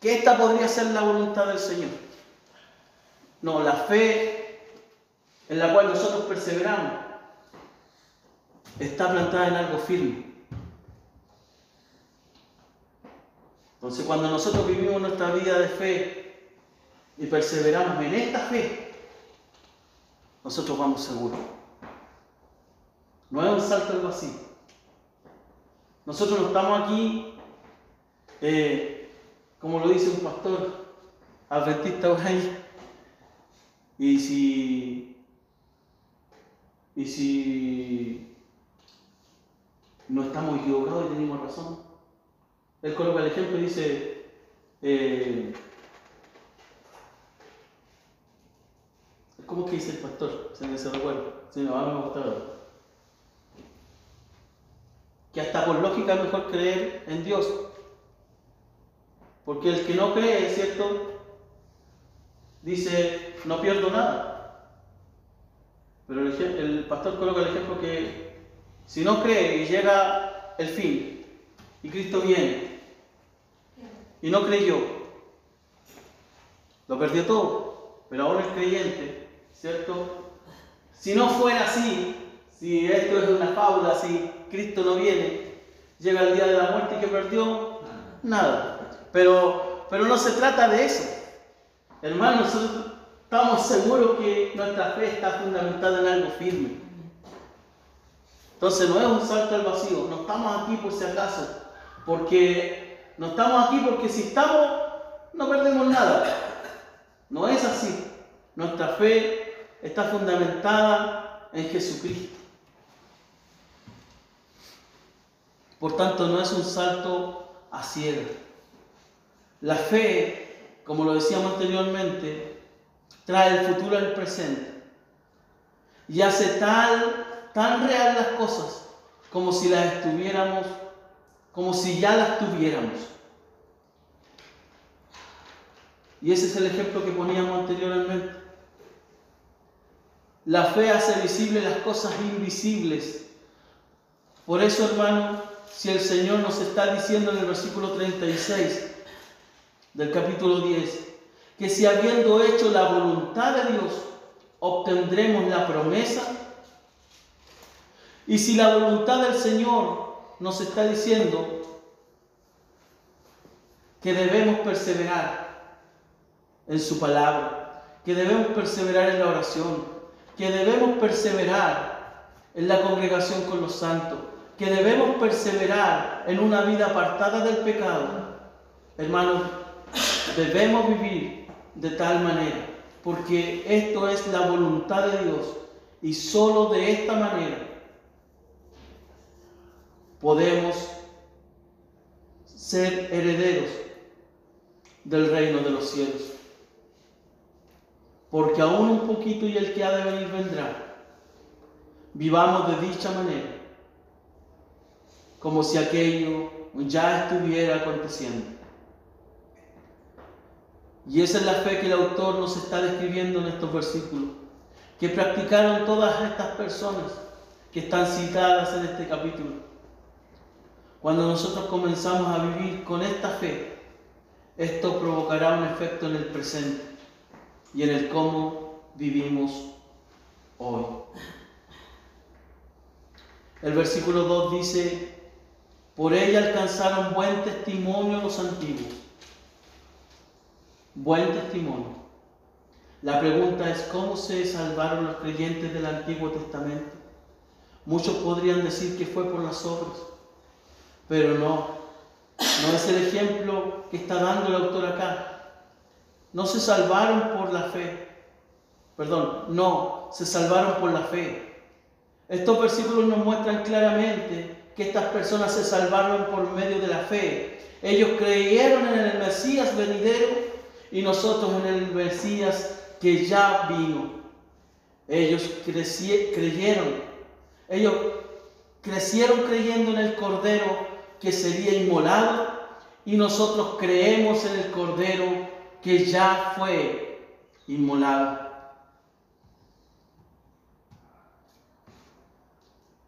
que esta podría ser la voluntad del Señor. No, la fe en la cual nosotros perseveramos está plantada en algo firme. Entonces cuando nosotros vivimos nuestra vida de fe y perseveramos en esta fe, nosotros vamos seguros. No es un salto al vacío. Nosotros no estamos aquí, eh, como lo dice un pastor adventista ahí, y si, y si no estamos equivocados y tenemos razón. Él coloca el ejemplo y dice, eh, ¿cómo que dice el pastor? Se me se recuerda, si no, ahora me gusta Que hasta por lógica es mejor creer en Dios. Porque el que no cree, ¿cierto? Dice, no pierdo nada. Pero el, el pastor coloca el ejemplo que si no cree y llega el fin y Cristo viene y no creyó, lo perdió todo. Pero ahora el creyente, ¿cierto? Si no fuera así, si esto es una fábula, si Cristo no viene, llega el día de la muerte y que perdió nada. Pero, pero no se trata de eso. Hermanos, estamos seguros que nuestra fe está fundamentada en algo firme. Entonces no es un salto al vacío, no estamos aquí por si acaso, porque no estamos aquí porque si estamos no perdemos nada. No es así. Nuestra fe está fundamentada en Jesucristo. Por tanto, no es un salto a ciegas. La fe, como lo decíamos anteriormente, trae el futuro al presente y hace tal, tan real las cosas como si las estuviéramos, como si ya las tuviéramos. Y ese es el ejemplo que poníamos anteriormente. La fe hace visibles las cosas invisibles. Por eso, hermano, si el Señor nos está diciendo en el versículo 36 del capítulo 10, que si habiendo hecho la voluntad de Dios, obtendremos la promesa, y si la voluntad del Señor nos está diciendo que debemos perseverar en su palabra, que debemos perseverar en la oración, que debemos perseverar en la congregación con los santos, que debemos perseverar en una vida apartada del pecado. Hermanos, debemos vivir de tal manera, porque esto es la voluntad de Dios y solo de esta manera podemos ser herederos del reino de los cielos. Porque aún un poquito y el que ha de venir vendrá. Vivamos de dicha manera, como si aquello ya estuviera aconteciendo. Y esa es la fe que el autor nos está describiendo en estos versículos, que practicaron todas estas personas que están citadas en este capítulo. Cuando nosotros comenzamos a vivir con esta fe, esto provocará un efecto en el presente y en el cómo vivimos hoy. El versículo 2 dice, por ella alcanzaron buen testimonio los antiguos. Buen testimonio. La pregunta es, ¿cómo se salvaron los creyentes del Antiguo Testamento? Muchos podrían decir que fue por las obras, pero no, no es el ejemplo que está dando el autor acá. No se salvaron por la fe, perdón, no, se salvaron por la fe. Estos versículos nos muestran claramente que estas personas se salvaron por medio de la fe. Ellos creyeron en el Mesías venidero y nosotros en el Mesías que ya vino. Ellos creyeron, ellos crecieron creyendo en el Cordero que sería inmolado y nosotros creemos en el Cordero que ya fue inmolado.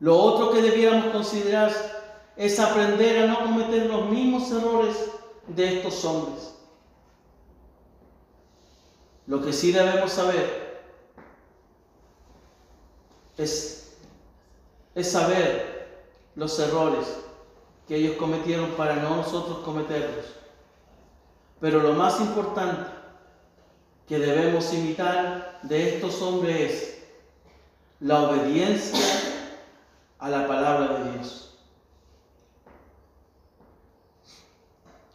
Lo otro que debiéramos considerar es aprender a no cometer los mismos errores de estos hombres. Lo que sí debemos saber es, es saber los errores ellos cometieron para no nosotros cometerlos. Pero lo más importante, que debemos imitar de estos hombres es la obediencia a la palabra de Dios.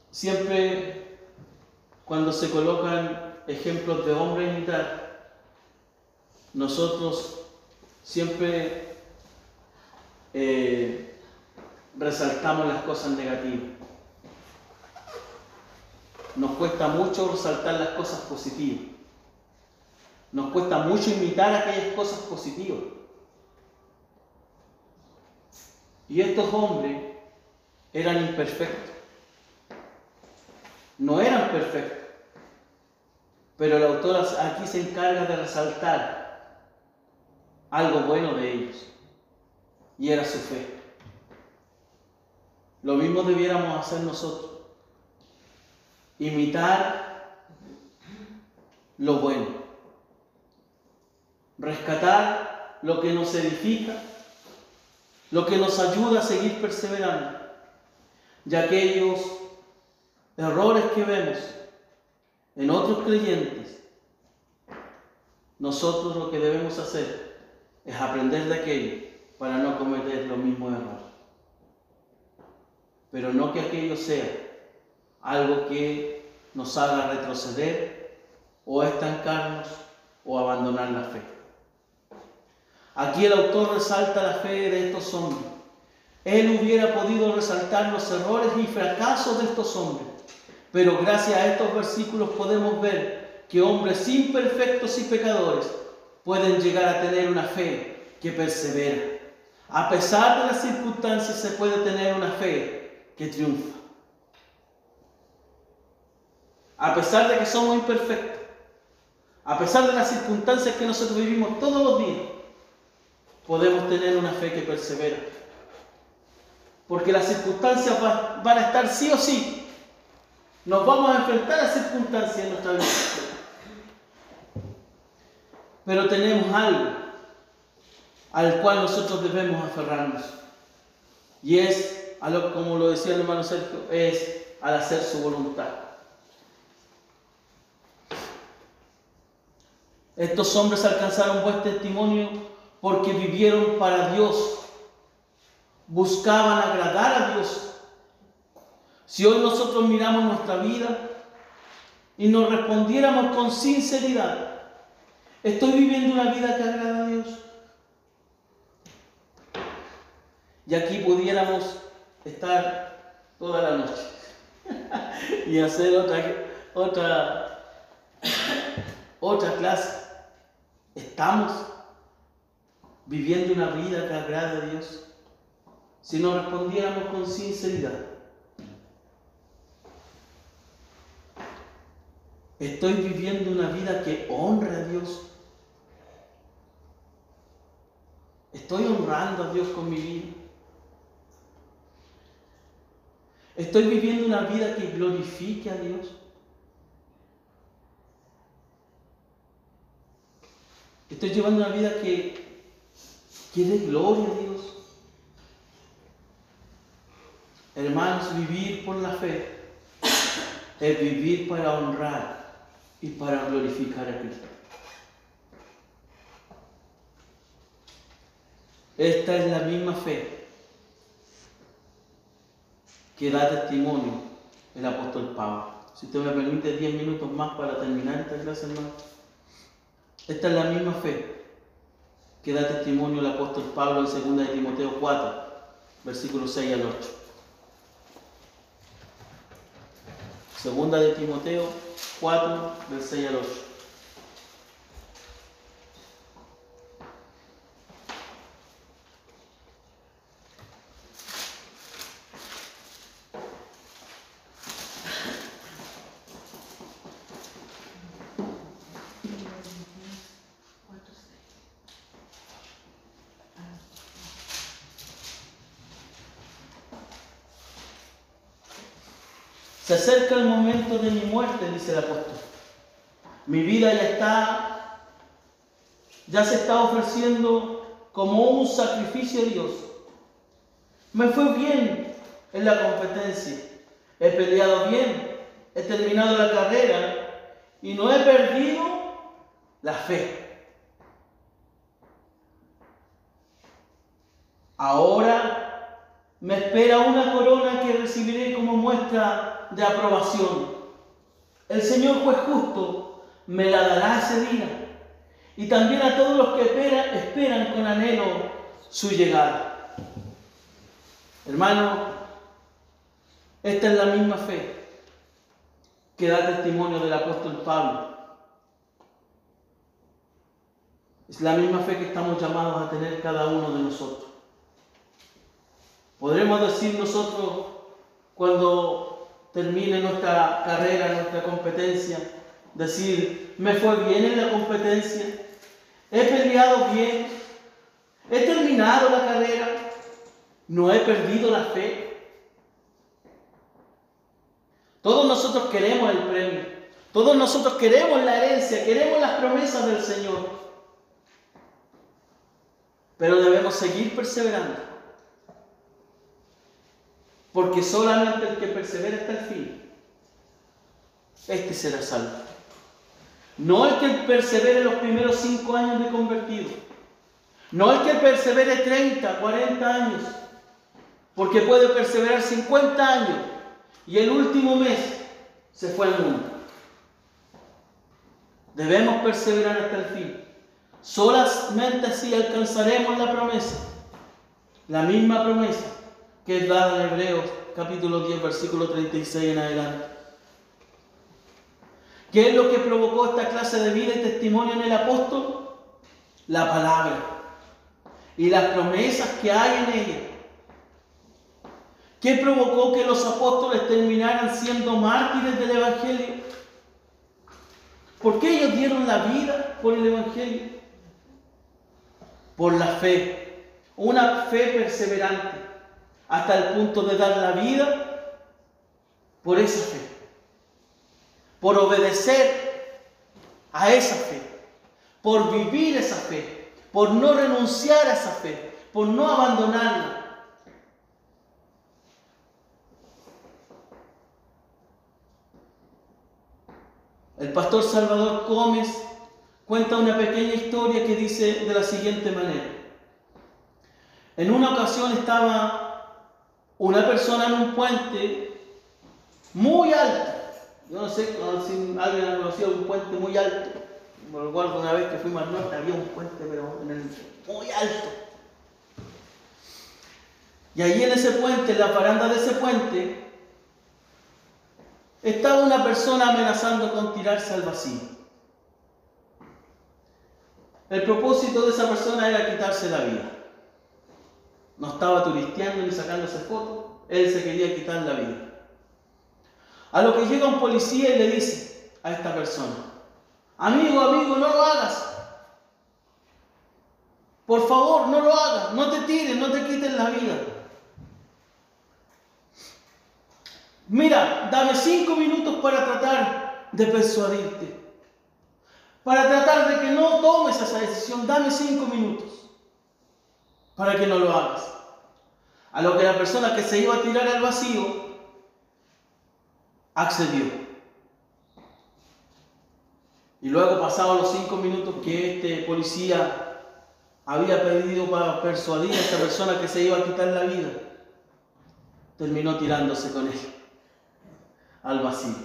Siempre cuando se colocan ejemplos de hombre imitar, nosotros siempre eh, resaltamos las cosas negativas. Nos cuesta mucho resaltar las cosas positivas. Nos cuesta mucho imitar aquellas cosas positivas. Y estos hombres eran imperfectos. No eran perfectos. Pero el autor aquí se encarga de resaltar algo bueno de ellos. Y era su fe. Lo mismo debiéramos hacer nosotros. Imitar lo bueno. Rescatar lo que nos edifica, lo que nos ayuda a seguir perseverando. Y aquellos errores que vemos en otros creyentes, nosotros lo que debemos hacer es aprender de aquello para no cometer los mismos errores. Pero no que aquello sea algo que nos haga retroceder o estancarnos o abandonar la fe. Aquí el autor resalta la fe de estos hombres. Él hubiera podido resaltar los errores y fracasos de estos hombres, pero gracias a estos versículos podemos ver que hombres imperfectos y pecadores pueden llegar a tener una fe que persevera. A pesar de las circunstancias se puede tener una fe que triunfa. A pesar de que somos imperfectos, a pesar de las circunstancias que nosotros vivimos todos los días, podemos tener una fe que persevera. Porque las circunstancias van a estar sí o sí. Nos vamos a enfrentar a circunstancias en nuestra vida. Pero tenemos algo al cual nosotros debemos aferrarnos. Y es, a lo, como lo decía el hermano Sergio, es al hacer su voluntad. Estos hombres alcanzaron buen testimonio porque vivieron para Dios, buscaban agradar a Dios. Si hoy nosotros miramos nuestra vida y nos respondiéramos con sinceridad, ¿estoy viviendo una vida que agrada a Dios? Y aquí pudiéramos estar toda la noche y hacer otra, otra, otra clase. ¿Estamos viviendo una vida que agrade a Dios? Si nos respondiéramos con sinceridad. ¿Estoy viviendo una vida que honra a Dios? ¿Estoy honrando a Dios con mi vida? ¿Estoy viviendo una vida que glorifique a Dios? ¿Estoy llevando una vida que, que dé gloria a Dios? Hermanos, vivir por la fe es vivir para honrar y para glorificar a Cristo. Esta es la misma fe que da testimonio el apóstol Pablo. Si usted me permite 10 minutos más para terminar esta clase, hermano. Esta es la misma fe que da testimonio el apóstol Pablo en 2 de Timoteo 4, versículos 6 al 8. Segunda de Timoteo 4, del 6 al 8. Se acerca el momento de mi muerte, dice el apóstol. Mi vida ya está, ya se está ofreciendo como un sacrificio a Dios. Me fue bien en la competencia. He peleado bien, he terminado la carrera y no he perdido la fe. Ahora me espera una corona que recibiré como muestra de aprobación. El Señor juez justo me la dará ese día. Y también a todos los que esperan, con anhelo su llegada. Hermano, esta es la misma fe que da testimonio del apóstol Pablo. Es la misma fe que estamos llamados a tener cada uno de nosotros. Podremos decir nosotros cuando termine nuestra carrera, nuestra competencia, decir, me fue bien en la competencia, he peleado bien, he terminado la carrera, no he perdido la fe. Todos nosotros queremos el premio, todos nosotros queremos la herencia, queremos las promesas del Señor, pero debemos seguir perseverando. Porque solamente el que persevera hasta el fin, este será salvo. No el que persevere los primeros cinco años de convertido. No el que persevere 30, 40 años. Porque puede perseverar 50 años y el último mes se fue al mundo. Debemos perseverar hasta el fin. Solamente así alcanzaremos la promesa. La misma promesa que es dada en Hebreos capítulo 10, versículo 36 en adelante. ¿Qué es lo que provocó esta clase de vida y testimonio en el apóstol? La palabra y las promesas que hay en ella. ¿Qué provocó que los apóstoles terminaran siendo mártires del Evangelio? ¿Por qué ellos dieron la vida por el Evangelio? Por la fe, una fe perseverante hasta el punto de dar la vida por esa fe, por obedecer a esa fe, por vivir esa fe, por no renunciar a esa fe, por no abandonarla. El pastor Salvador Gómez cuenta una pequeña historia que dice de la siguiente manera. En una ocasión estaba una persona en un puente muy alto. Yo no sé si alguien ha conocido un puente muy alto. Me recuerdo una vez que fuimos al norte, había un puente, pero muy alto. Y allí en ese puente, en la paranda de ese puente, estaba una persona amenazando con tirarse al vacío. El propósito de esa persona era quitarse la vida. No estaba turisteando ni sacándose fotos, él se quería quitar la vida. A lo que llega un policía y le dice a esta persona, amigo, amigo, no lo hagas. Por favor, no lo hagas, no te tires, no te quites la vida. Mira, dame cinco minutos para tratar de persuadirte. Para tratar de que no tomes esa decisión, dame cinco minutos para que no lo hagas. A lo que la persona que se iba a tirar al vacío accedió. Y luego, pasados los cinco minutos que este policía había pedido para persuadir a esta persona que se iba a quitar la vida, terminó tirándose con él al vacío.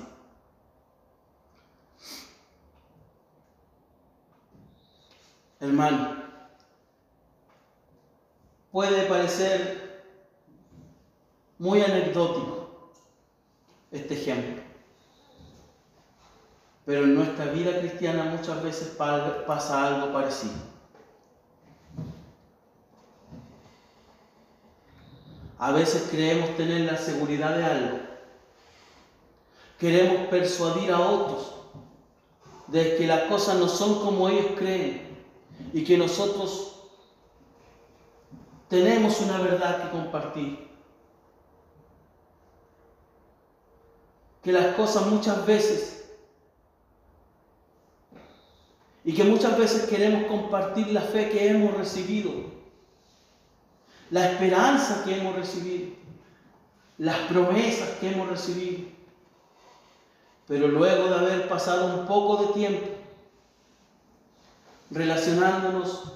Hermano, puede parecer muy anecdótico este ejemplo. Pero en nuestra vida cristiana muchas veces pasa algo parecido. A veces creemos tener la seguridad de algo. Queremos persuadir a otros de que las cosas no son como ellos creen y que nosotros tenemos una verdad que compartir. Que las cosas muchas veces, y que muchas veces queremos compartir la fe que hemos recibido, la esperanza que hemos recibido, las promesas que hemos recibido. Pero luego de haber pasado un poco de tiempo relacionándonos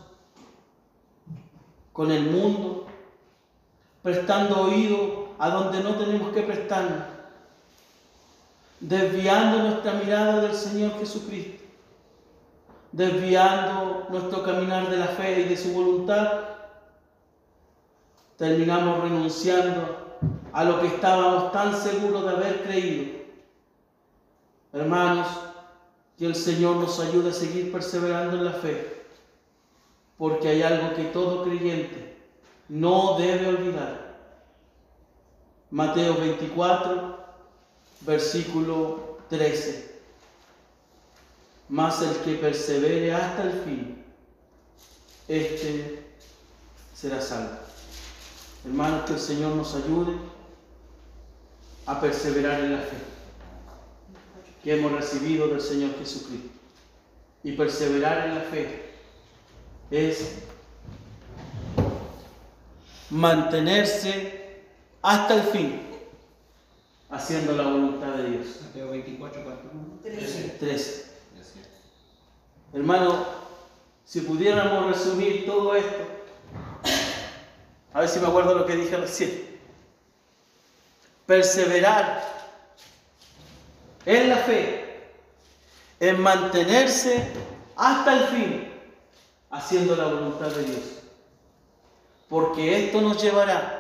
con el mundo, prestando oído a donde no tenemos que prestarnos, desviando nuestra mirada del Señor Jesucristo, desviando nuestro caminar de la fe y de su voluntad, terminamos renunciando a lo que estábamos tan seguros de haber creído. Hermanos, que el Señor nos ayude a seguir perseverando en la fe, porque hay algo que todo creyente no debe olvidar. Mateo 24, versículo 13. Mas el que persevere hasta el fin, este será salvo. Hermanos, que el Señor nos ayude a perseverar en la fe que hemos recibido del Señor Jesucristo. Y perseverar en la fe es mantenerse hasta el fin haciendo la voluntad de Dios. Mateo 24, 4. 13. Hermano, si pudiéramos resumir todo esto, a ver si me acuerdo lo que dije recién. Perseverar en la fe, en mantenerse hasta el fin, haciendo la voluntad de Dios. Porque esto nos llevará a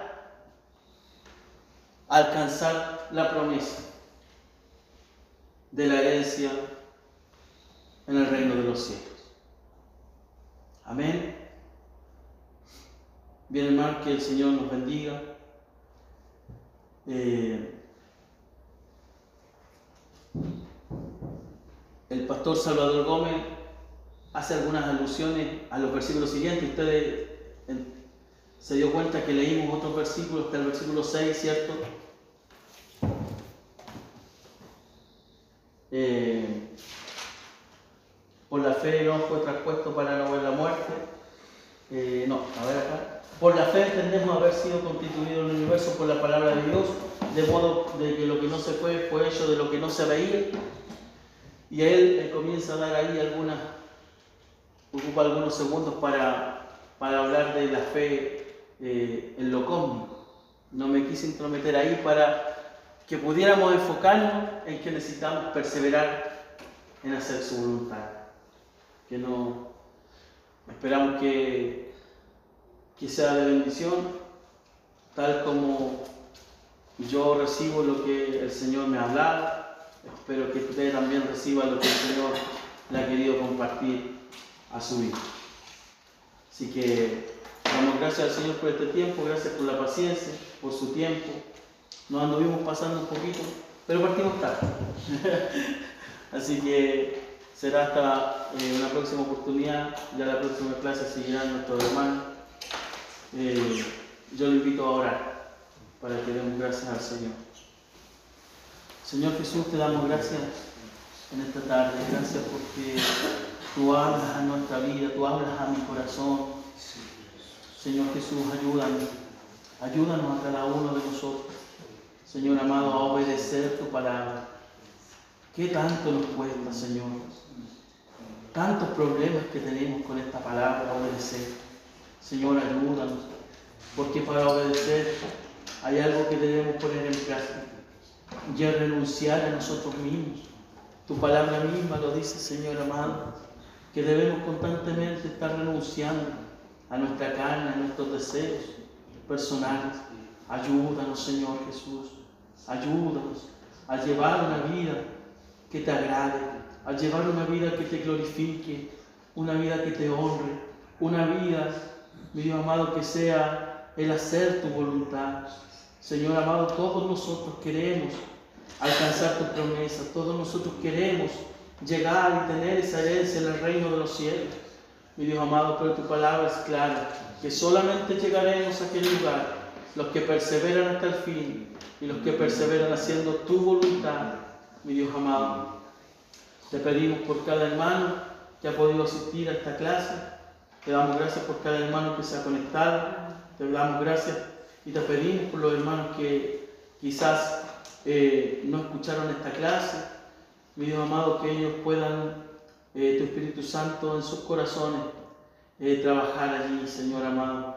alcanzar la promesa de la herencia en el reino de los cielos. Amén. Bien, hermano, que el Señor nos bendiga. Eh, el pastor Salvador Gómez hace algunas alusiones a los versículos siguientes. Ustedes en- se dio cuenta que leímos otros versículos, hasta el versículo 6, ¿cierto? Eh, por la fe no fue traspuesto para no ver la muerte. Eh, no, a ver acá. Por la fe entendemos haber sido constituido el universo por la palabra de Dios, de modo de que lo que no se fue fue hecho de lo que no se veía. Y él comienza a dar ahí algunas, ocupa algunos segundos para, para hablar de la fe eh, en lo cósmico. No me quise intrometer ahí para que pudiéramos enfocarnos en que necesitamos perseverar en hacer su voluntad. Que no esperamos que, que sea de bendición, tal como yo recibo lo que el Señor me ha hablado. Espero que usted también reciba lo que el Señor le ha querido compartir a su vida. Así que damos gracias al Señor por este tiempo, gracias por la paciencia, por su tiempo. Nos anduvimos pasando un poquito, pero partimos tarde. Así que será hasta eh, una próxima oportunidad. Ya la próxima clase seguirán nuestros hermanos. Eh, yo le invito a orar para que demos gracias al Señor. Señor Jesús, te damos gracias en esta tarde. Gracias porque tú hablas a nuestra vida, tú hablas a mi corazón. Señor Jesús, ayúdanos. Ayúdanos a cada uno de nosotros. Señor amado, a obedecer tu palabra. ¿Qué tanto nos cuesta, Señor? Tantos problemas que tenemos con esta palabra, obedecer. Señor, ayúdanos. Porque para obedecer hay algo que debemos poner en práctica. Y es renunciar a nosotros mismos. Tu palabra misma lo dice, Señor amado, que debemos constantemente estar renunciando a nuestra carne, a nuestros deseos personales. Ayúdanos, Señor Jesús. Ayúdanos a llevar una vida que te agrade, a llevar una vida que te glorifique, una vida que te honre, una vida, mi Dios amado, que sea el hacer tu voluntad. Señor amado, todos nosotros queremos alcanzar tu promesa, todos nosotros queremos llegar y tener esa herencia en el reino de los cielos. Mi Dios amado, pero tu palabra es clara, que solamente llegaremos a aquel lugar los que perseveran hasta el fin y los que perseveran haciendo tu voluntad, mi Dios amado. Te pedimos por cada hermano que ha podido asistir a esta clase, te damos gracias por cada hermano que se ha conectado, te damos gracias y te pedimos por los hermanos que quizás eh, no escucharon esta clase, mi Dios amado, que ellos puedan, eh, tu Espíritu Santo en sus corazones, eh, trabajar allí, Señor amado,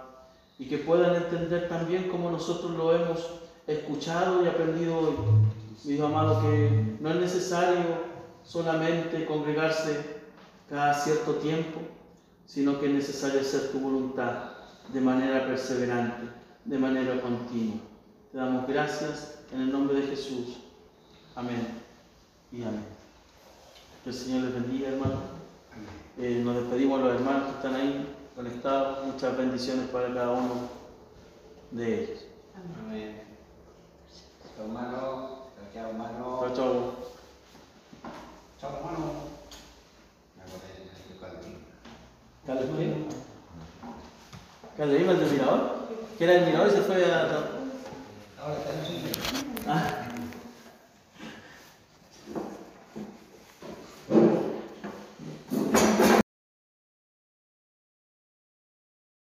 y que puedan entender también como nosotros lo hemos escuchado y aprendido hoy, mi Dios amado, que no es necesario solamente congregarse cada cierto tiempo, sino que es necesario hacer tu voluntad de manera perseverante, de manera continua. Te damos gracias en el nombre de Jesús. Amén y amén. Que el Señor les bendiga, hermano. Eh, nos despedimos los hermanos que están ahí conectados. Muchas bendiciones para cada uno de ellos. Amén. Hermano, chao hermano. Chao, chao. Chao hermano. ¿Carlos qué? ¿Carlos el del mirador? Que era el mirador y se fue a... Ahora está en el